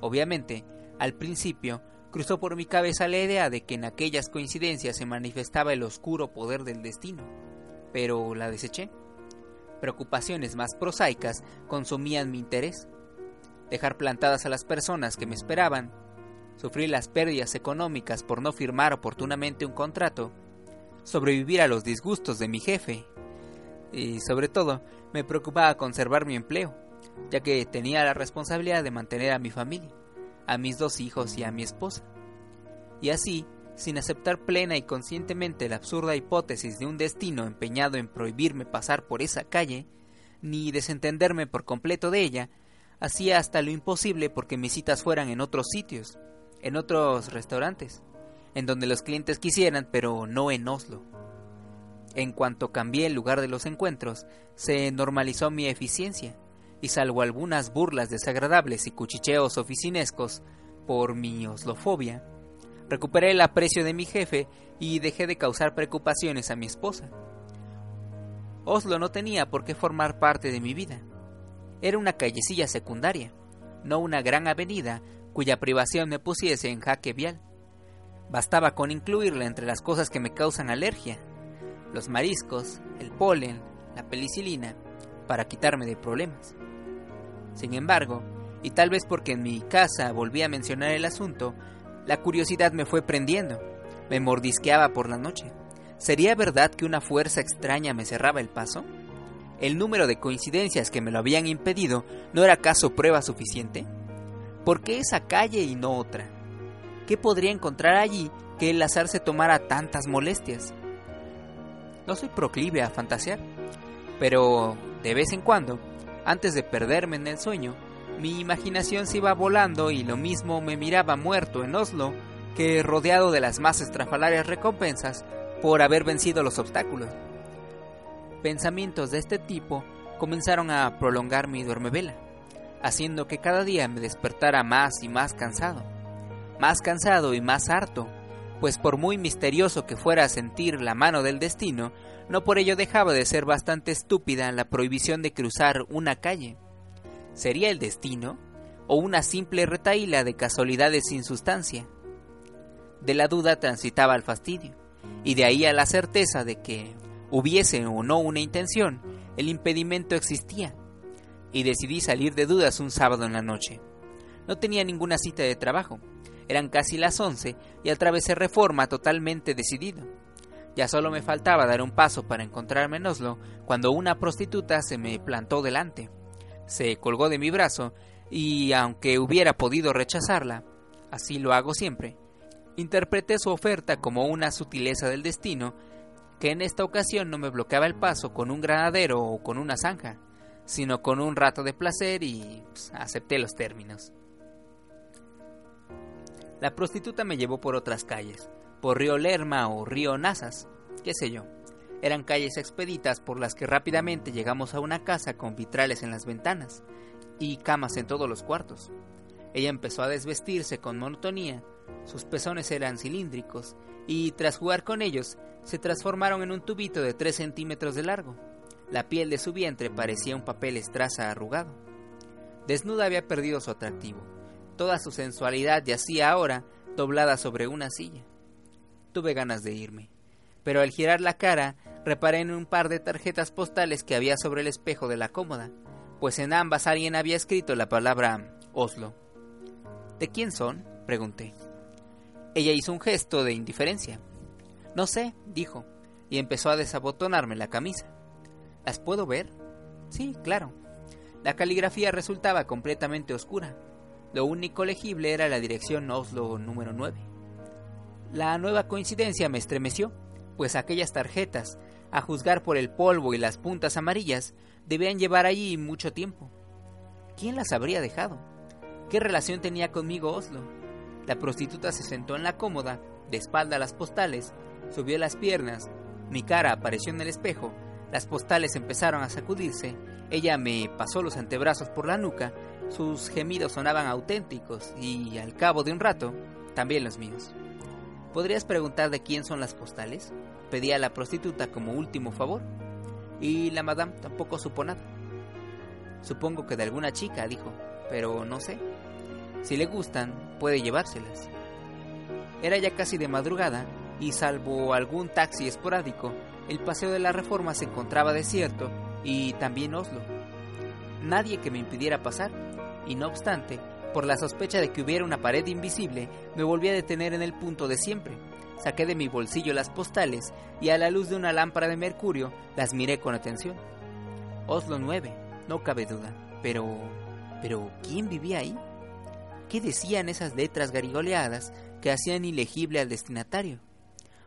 Obviamente, al principio, cruzó por mi cabeza la idea de que en aquellas coincidencias se manifestaba el oscuro poder del destino, pero la deseché. Preocupaciones más prosaicas consumían mi interés. Dejar plantadas a las personas que me esperaban, sufrir las pérdidas económicas por no firmar oportunamente un contrato, sobrevivir a los disgustos de mi jefe y sobre todo me preocupaba conservar mi empleo, ya que tenía la responsabilidad de mantener a mi familia, a mis dos hijos y a mi esposa. Y así, sin aceptar plena y conscientemente la absurda hipótesis de un destino empeñado en prohibirme pasar por esa calle, ni desentenderme por completo de ella, hacía hasta lo imposible porque mis citas fueran en otros sitios, en otros restaurantes, en donde los clientes quisieran, pero no en Oslo. En cuanto cambié el lugar de los encuentros, se normalizó mi eficiencia, y salvo algunas burlas desagradables y cuchicheos oficinescos por mi oslofobia, recuperé el aprecio de mi jefe y dejé de causar preocupaciones a mi esposa. Oslo no tenía por qué formar parte de mi vida. Era una callecilla secundaria, no una gran avenida cuya privación me pusiese en jaque vial. Bastaba con incluirla entre las cosas que me causan alergia, los mariscos, el polen, la penicilina, para quitarme de problemas. Sin embargo, y tal vez porque en mi casa volví a mencionar el asunto, la curiosidad me fue prendiendo, me mordisqueaba por la noche. ¿Sería verdad que una fuerza extraña me cerraba el paso? ¿El número de coincidencias que me lo habían impedido no era acaso prueba suficiente? ¿Por qué esa calle y no otra? ¿Qué podría encontrar allí que el azar se tomara tantas molestias? No soy proclive a fantasear, pero de vez en cuando, antes de perderme en el sueño, mi imaginación se iba volando y lo mismo me miraba muerto en Oslo que rodeado de las más estrafalarias recompensas por haber vencido los obstáculos. Pensamientos de este tipo comenzaron a prolongar mi duermevela, haciendo que cada día me despertara más y más cansado, más cansado y más harto, pues por muy misterioso que fuera sentir la mano del destino, no por ello dejaba de ser bastante estúpida la prohibición de cruzar una calle. ¿Sería el destino? ¿O una simple retaíla de casualidades sin sustancia? De la duda transitaba al fastidio, y de ahí a la certeza de que, hubiese o no una intención, el impedimento existía, y decidí salir de dudas un sábado en la noche. No tenía ninguna cita de trabajo, eran casi las once y atravesé Reforma totalmente decidido. Ya solo me faltaba dar un paso para encontrarme en Oslo cuando una prostituta se me plantó delante. Se colgó de mi brazo y, aunque hubiera podido rechazarla, así lo hago siempre, interpreté su oferta como una sutileza del destino que en esta ocasión no me bloqueaba el paso con un granadero o con una zanja, sino con un rato de placer y pues, acepté los términos. La prostituta me llevó por otras calles, por Río Lerma o Río Nazas, qué sé yo. Eran calles expeditas por las que rápidamente llegamos a una casa con vitrales en las ventanas y camas en todos los cuartos. Ella empezó a desvestirse con monotonía, sus pezones eran cilíndricos y tras jugar con ellos se transformaron en un tubito de 3 centímetros de largo. La piel de su vientre parecía un papel estraza arrugado. Desnuda había perdido su atractivo Toda su sensualidad yacía ahora doblada sobre una silla. Tuve ganas de irme, pero al girar la cara reparé en un par de tarjetas postales que había sobre el espejo de la cómoda, pues en ambas alguien había escrito la palabra Oslo. ¿De quién son? pregunté. Ella hizo un gesto de indiferencia. No sé, dijo, y empezó a desabotonarme la camisa. ¿Las puedo ver? Sí, claro. La caligrafía resultaba completamente oscura, lo único legible era la dirección Oslo número 9. La nueva coincidencia me estremeció, pues aquellas tarjetas, a juzgar por el polvo y las puntas amarillas, debían llevar allí mucho tiempo. ¿Quién las habría dejado? ¿Qué relación tenía conmigo Oslo? La prostituta se sentó en la cómoda, de espalda a las postales, subió las piernas, mi cara apareció en el espejo, las postales empezaron a sacudirse, ella me pasó los antebrazos por la nuca sus gemidos sonaban auténticos y al cabo de un rato, también los míos. ¿Podrías preguntar de quién son las postales? Pedí a la prostituta como último favor. Y la madame tampoco supo nada. Supongo que de alguna chica, dijo, pero no sé. Si le gustan, puede llevárselas. Era ya casi de madrugada y salvo algún taxi esporádico, el paseo de la reforma se encontraba desierto y también Oslo. Nadie que me impidiera pasar y no obstante, por la sospecha de que hubiera una pared invisible, me volví a detener en el punto de siempre, Saqué de mi bolsillo las postales y a la luz de una lámpara de mercurio las miré con atención. Oslo 9, no cabe duda. Pero... ¿Pero quién vivía ahí? ¿Qué decían esas letras garigoleadas que hacían ilegible al destinatario?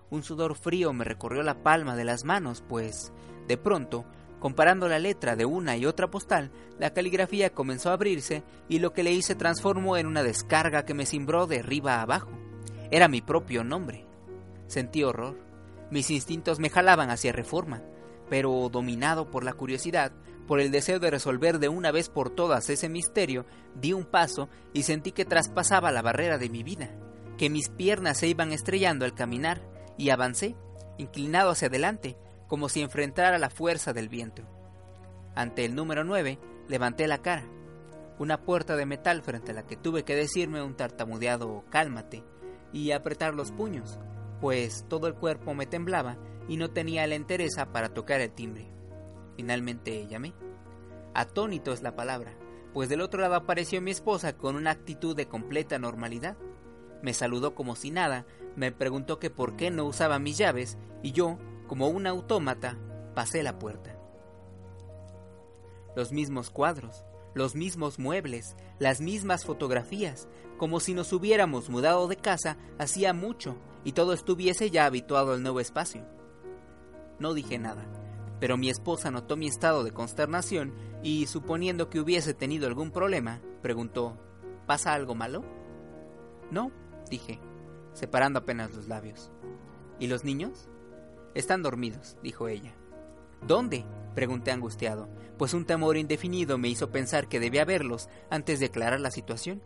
Un sudor frío me recorrió la palma de las manos, pues, de pronto, comparando la letra de una y otra postal, la caligrafía comenzó a abrirse y lo que leí se transformó en una descarga que me cimbró de arriba a abajo. Era mi propio nombre. Sentí horror. Mis instintos me jalaban hacia reforma, pero dominado por la curiosidad, por el deseo de resolver de una vez por todas ese misterio, di un paso y sentí que traspasaba la barrera de mi vida, que mis piernas se iban estrellando al caminar, y avancé, inclinado hacia adelante, como si enfrentara la fuerza del viento. Ante el número 9, levanté la cara. Una puerta de metal frente a la que tuve que decirme un tartamudeado cálmate y apretar los puños, pues todo el cuerpo me temblaba y no tenía la entereza para tocar el timbre. Finalmente llamé. Atónito es la palabra, pues del otro lado apareció mi esposa con una actitud de completa normalidad. Me saludó como si nada, me preguntó que por qué no usaba mis llaves y yo, como un autómata, pasé la puerta. Los mismos cuadros, los mismos muebles, las mismas fotografías, como si nos hubiéramos mudado de casa hacía mucho y todo estuviese ya habituado al nuevo espacio. No dije nada, pero mi esposa notó mi estado de consternación y, suponiendo que hubiese tenido algún problema, preguntó ¿Pasa algo malo? No, dije, separando apenas los labios. ¿Y los niños? Están dormidos, dijo ella. ¿Dónde? pregunté angustiado, pues un temor indefinido me hizo pensar que debía verlos antes de aclarar la situación.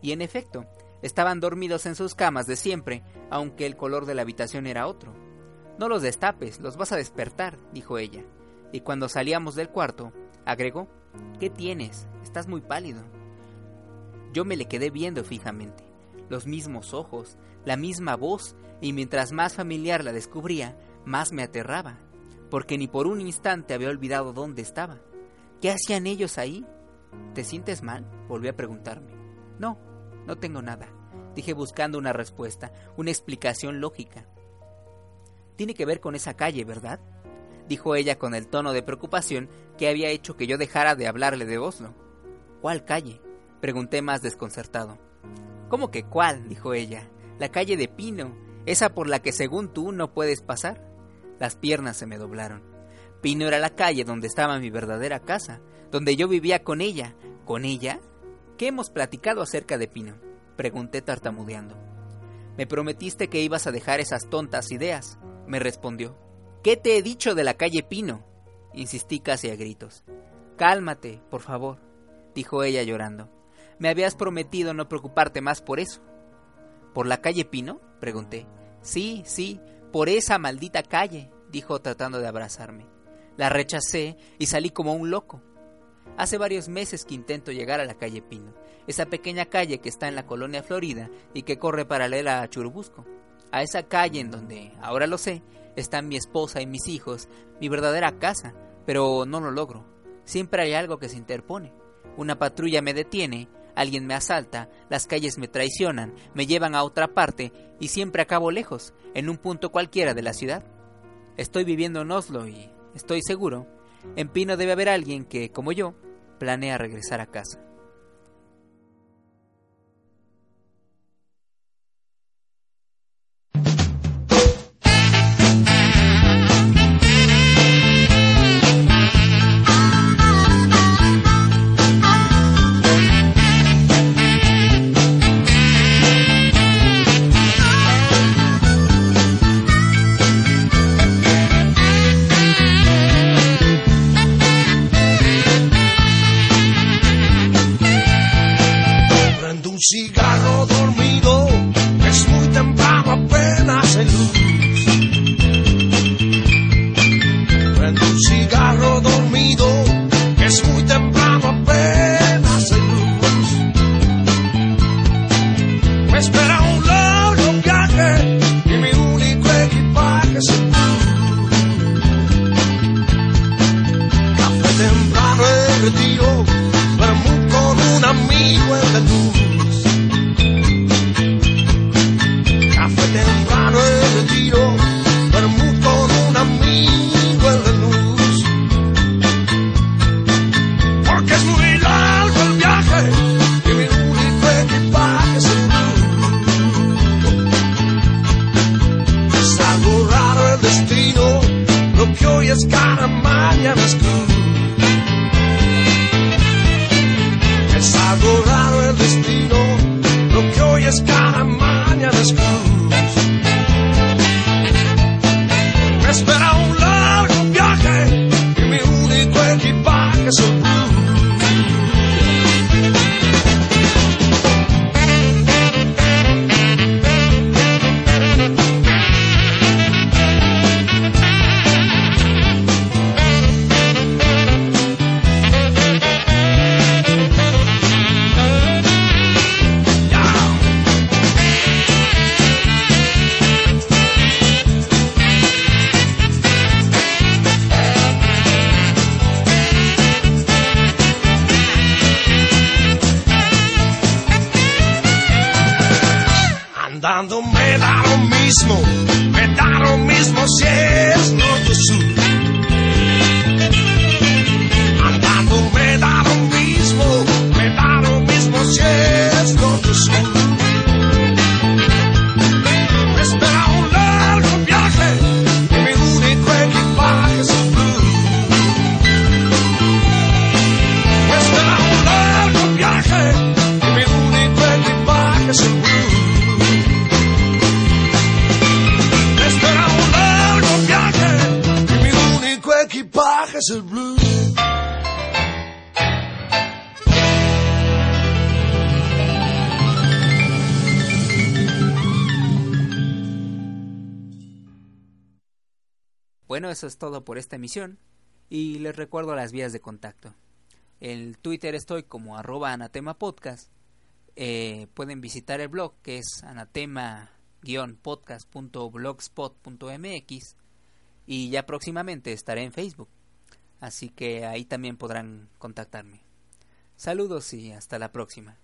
Y en efecto, estaban dormidos en sus camas de siempre, aunque el color de la habitación era otro. No los destapes, los vas a despertar, dijo ella. Y cuando salíamos del cuarto, agregó, ¿qué tienes? Estás muy pálido. Yo me le quedé viendo fijamente, los mismos ojos, la misma voz, y mientras más familiar la descubría, más me aterraba, porque ni por un instante había olvidado dónde estaba. ¿Qué hacían ellos ahí? ¿Te sientes mal? volví a preguntarme. No, no tengo nada, dije buscando una respuesta, una explicación lógica. Tiene que ver con esa calle, ¿verdad? dijo ella con el tono de preocupación que había hecho que yo dejara de hablarle de Oslo. ¿Cuál calle? pregunté más desconcertado. ¿Cómo que cuál? dijo ella. La calle de Pino, esa por la que según tú no puedes pasar. Las piernas se me doblaron. Pino era la calle donde estaba mi verdadera casa, donde yo vivía con ella. ¿Con ella? ¿Qué hemos platicado acerca de Pino? pregunté tartamudeando. Me prometiste que ibas a dejar esas tontas ideas, me respondió. ¿Qué te he dicho de la calle Pino? Insistí casi a gritos. Cálmate, por favor, dijo ella llorando. Me habías prometido no preocuparte más por eso. ¿Por la calle Pino? pregunté. Sí, sí, por esa maldita calle, dijo tratando de abrazarme. La rechacé y salí como un loco. Hace varios meses que intento llegar a la calle Pino, esa pequeña calle que está en la colonia Florida y que corre paralela a Churubusco. A esa calle en donde, ahora lo sé, están mi esposa y mis hijos, mi verdadera casa, pero no lo logro. Siempre hay algo que se interpone. Una patrulla me detiene, alguien me asalta, las calles me traicionan, me llevan a otra parte y siempre acabo lejos, en un punto cualquiera de la ciudad. Estoy viviendo en Oslo y estoy seguro, en Pino debe haber alguien que, como yo, planea regresar a casa. Apenas got a mind, yeah, that's cool. Es todo por esta emisión y les recuerdo las vías de contacto. En Twitter estoy como arroba anatema. Eh, pueden visitar el blog que es anatema-podcast.blogspot.mx y ya próximamente estaré en Facebook. Así que ahí también podrán contactarme. Saludos y hasta la próxima.